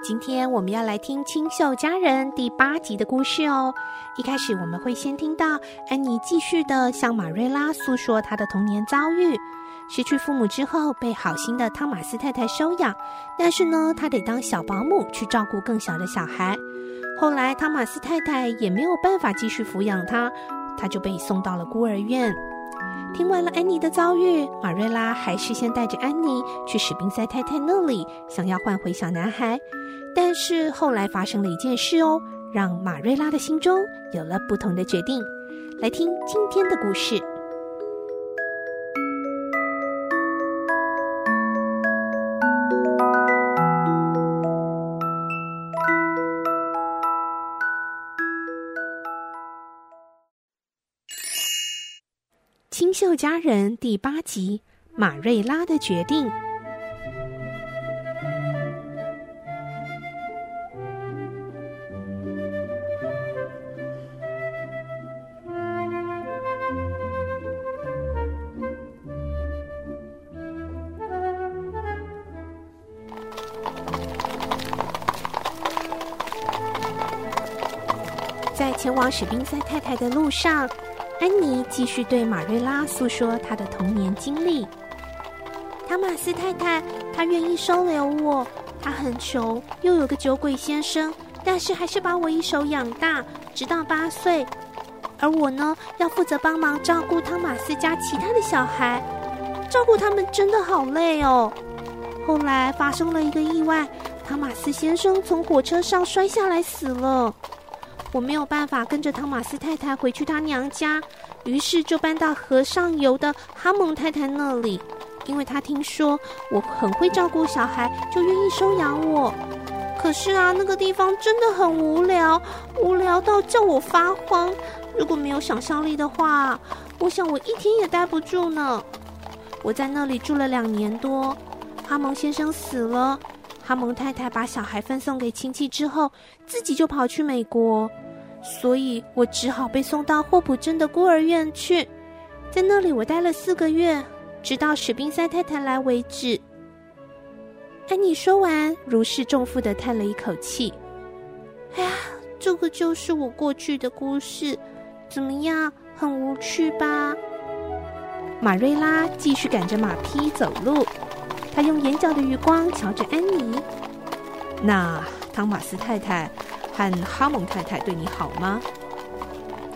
今天我们要来听《清秀佳人》第八集的故事哦。一开始我们会先听到安妮继续的向玛瑞拉诉说她的童年遭遇：失去父母之后，被好心的汤玛斯太太收养，但是呢，她得当小保姆去照顾更小的小孩。后来汤玛斯太太也没有办法继续抚养她，她就被送到了孤儿院。听完了安妮的遭遇，马瑞拉还是先带着安妮去史宾塞太太那里，想要换回小男孩。但是后来发生了一件事哦，让马瑞拉的心中有了不同的决定。来听今天的故事。《清秀佳人》第八集《马瑞拉的决定》。在前往史宾塞太太的路上。安妮继续对马瑞拉诉说她的童年经历。汤马斯太太，她愿意收留我。她很穷，又有个酒鬼先生，但是还是把我一手养大，直到八岁。而我呢，要负责帮忙照顾汤马斯家其他的小孩，照顾他们真的好累哦。后来发生了一个意外，汤马斯先生从火车上摔下来死了。我没有办法跟着汤马斯太太回去她娘家，于是就搬到河上游的哈蒙太太那里。因为她听说我很会照顾小孩，就愿意收养我。可是啊，那个地方真的很无聊，无聊到叫我发慌。如果没有想象力的话，我想我一天也待不住呢。我在那里住了两年多，哈蒙先生死了。哈蒙太太把小孩分送给亲戚之后，自己就跑去美国，所以我只好被送到霍普镇的孤儿院去。在那里，我待了四个月，直到史宾塞太太来为止。安妮说完，如释重负地叹了一口气：“哎呀，这个就是我过去的故事，怎么样，很无趣吧？”马瑞拉继续赶着马匹走路。他用眼角的余光瞧着安妮。那汤玛斯太太和哈蒙太太对你好吗？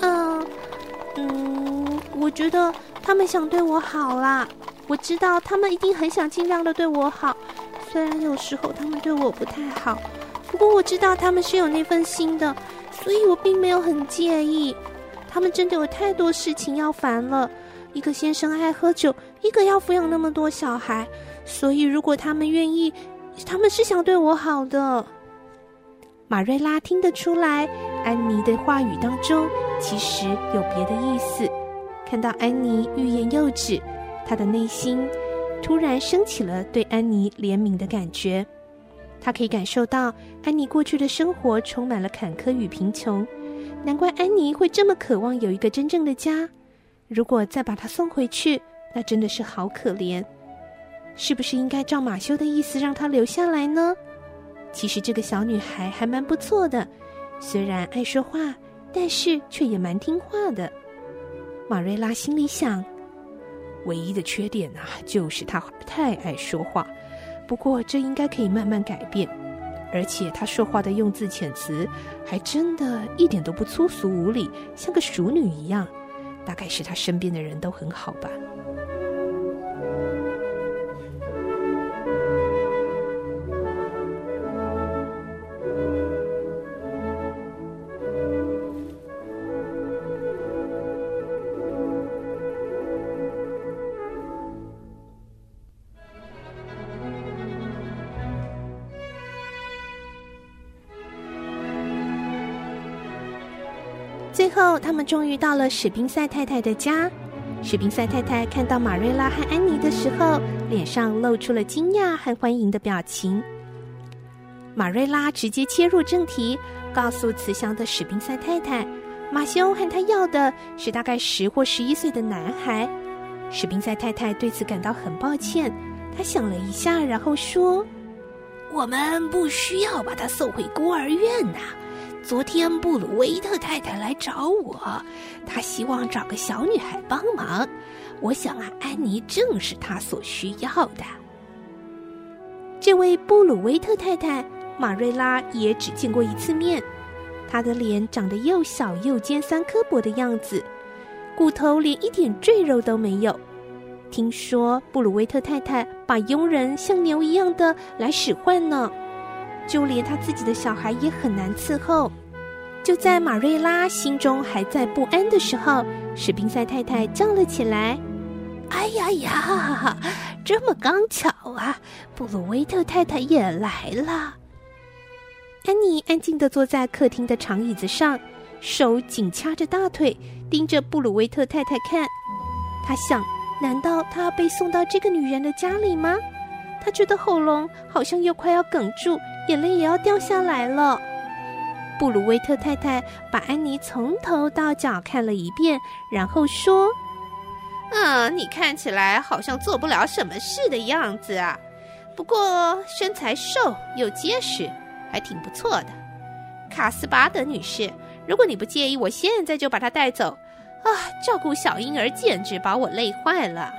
嗯嗯，我觉得他们想对我好啦。我知道他们一定很想尽量的对我好，虽然有时候他们对我不太好，不过我知道他们是有那份心的，所以我并没有很介意。他们真的有太多事情要烦了，一个先生爱喝酒，一个要抚养那么多小孩。所以，如果他们愿意，他们是想对我好的。马瑞拉听得出来，安妮的话语当中其实有别的意思。看到安妮欲言又止，她的内心突然升起了对安妮怜悯的感觉。她可以感受到安妮过去的生活充满了坎坷与贫穷，难怪安妮会这么渴望有一个真正的家。如果再把她送回去，那真的是好可怜。是不是应该照马修的意思让她留下来呢？其实这个小女孩还蛮不错的，虽然爱说话，但是却也蛮听话的。马瑞拉心里想，唯一的缺点啊，就是她太爱说话。不过这应该可以慢慢改变，而且她说话的用字遣词还真的一点都不粗俗无礼，像个淑女一样。大概是他身边的人都很好吧。最后，他们终于到了史宾赛太太的家。史宾赛太太看到马瑞拉和安妮的时候，脸上露出了惊讶和欢迎的表情。马瑞拉直接切入正题，告诉慈祥的史宾赛太太，马修和他要的是大概十或十一岁的男孩。史宾赛太太对此感到很抱歉，她想了一下，然后说：“我们不需要把他送回孤儿院呐。”昨天布鲁威特太太来找我，她希望找个小女孩帮忙。我想啊，安妮正是她所需要的。这位布鲁威特太太，马瑞拉也只见过一次面。她的脸长得又小又尖酸刻薄的样子，骨头连一点赘肉都没有。听说布鲁威特太太把佣人像牛一样的来使唤呢。就连他自己的小孩也很难伺候。就在马瑞拉心中还在不安的时候，史宾塞太太叫了起来：“哎呀呀，这么刚巧啊！布鲁维特太太也来了。”安妮安静地坐在客厅的长椅子上，手紧掐着大腿，盯着布鲁维特太太看。她想：难道她要被送到这个女人的家里吗？她觉得喉咙好像又快要哽住。眼泪也要掉下来了。布鲁威特太太把安妮从头到脚看了一遍，然后说：“嗯，你看起来好像做不了什么事的样子啊。不过身材瘦又结实，还挺不错的。卡斯巴德女士，如果你不介意，我现在就把她带走。啊，照顾小婴儿简直把我累坏了。”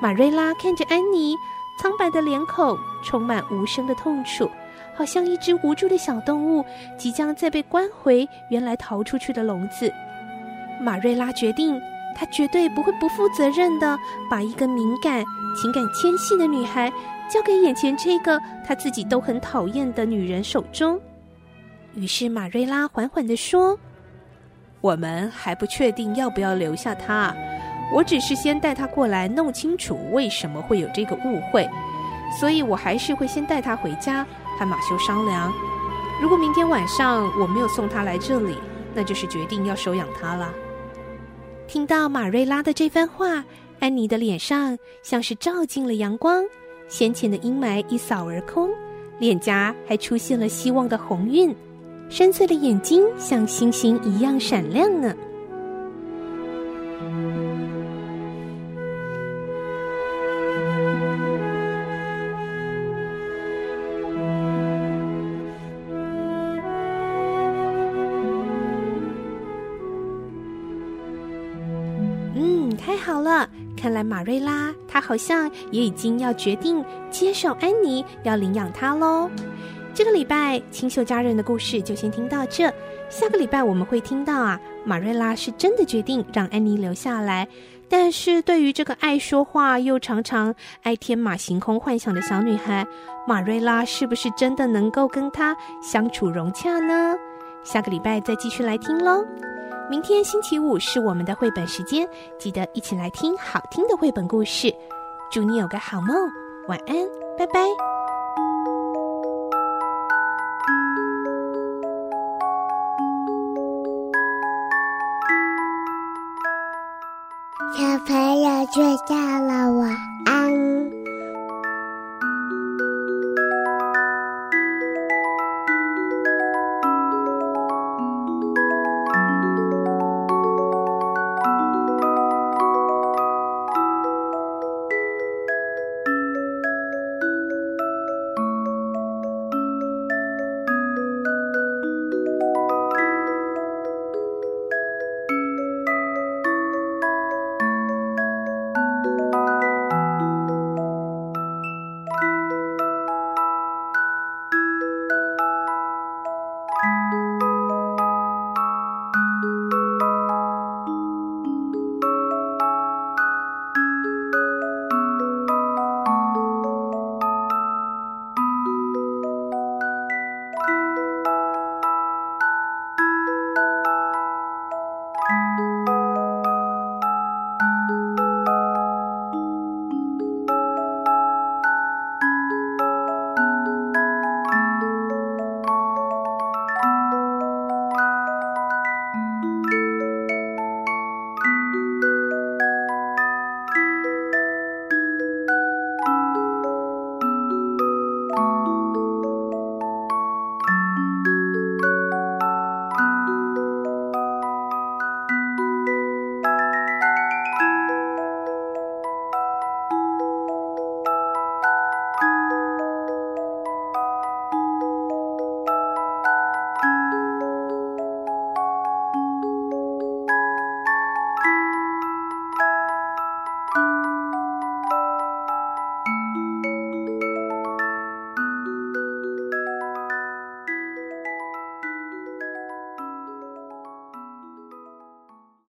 马瑞拉看着安妮。苍白的脸孔充满无声的痛楚，好像一只无助的小动物即将再被关回原来逃出去的笼子。马瑞拉决定，她绝对不会不负责任地把一个敏感、情感纤细的女孩交给眼前这个她自己都很讨厌的女人手中。于是马瑞拉缓缓地说：“我们还不确定要不要留下她。”我只是先带他过来弄清楚为什么会有这个误会，所以我还是会先带他回家和马修商量。如果明天晚上我没有送他来这里，那就是决定要收养他了。听到马瑞拉的这番话，安妮的脸上像是照进了阳光，先前的阴霾一扫而空，脸颊还出现了希望的红晕，深邃的眼睛像星星一样闪亮呢。太好了，看来马瑞拉她好像也已经要决定接受安妮，要领养她喽。这个礼拜清秀家人的故事就先听到这，下个礼拜我们会听到啊，马瑞拉是真的决定让安妮留下来，但是对于这个爱说话又常常爱天马行空幻想的小女孩，马瑞拉是不是真的能够跟她相处融洽呢？下个礼拜再继续来听喽。明天星期五是我们的绘本时间，记得一起来听好听的绘本故事。祝你有个好梦，晚安，拜拜。小朋友睡觉了，我。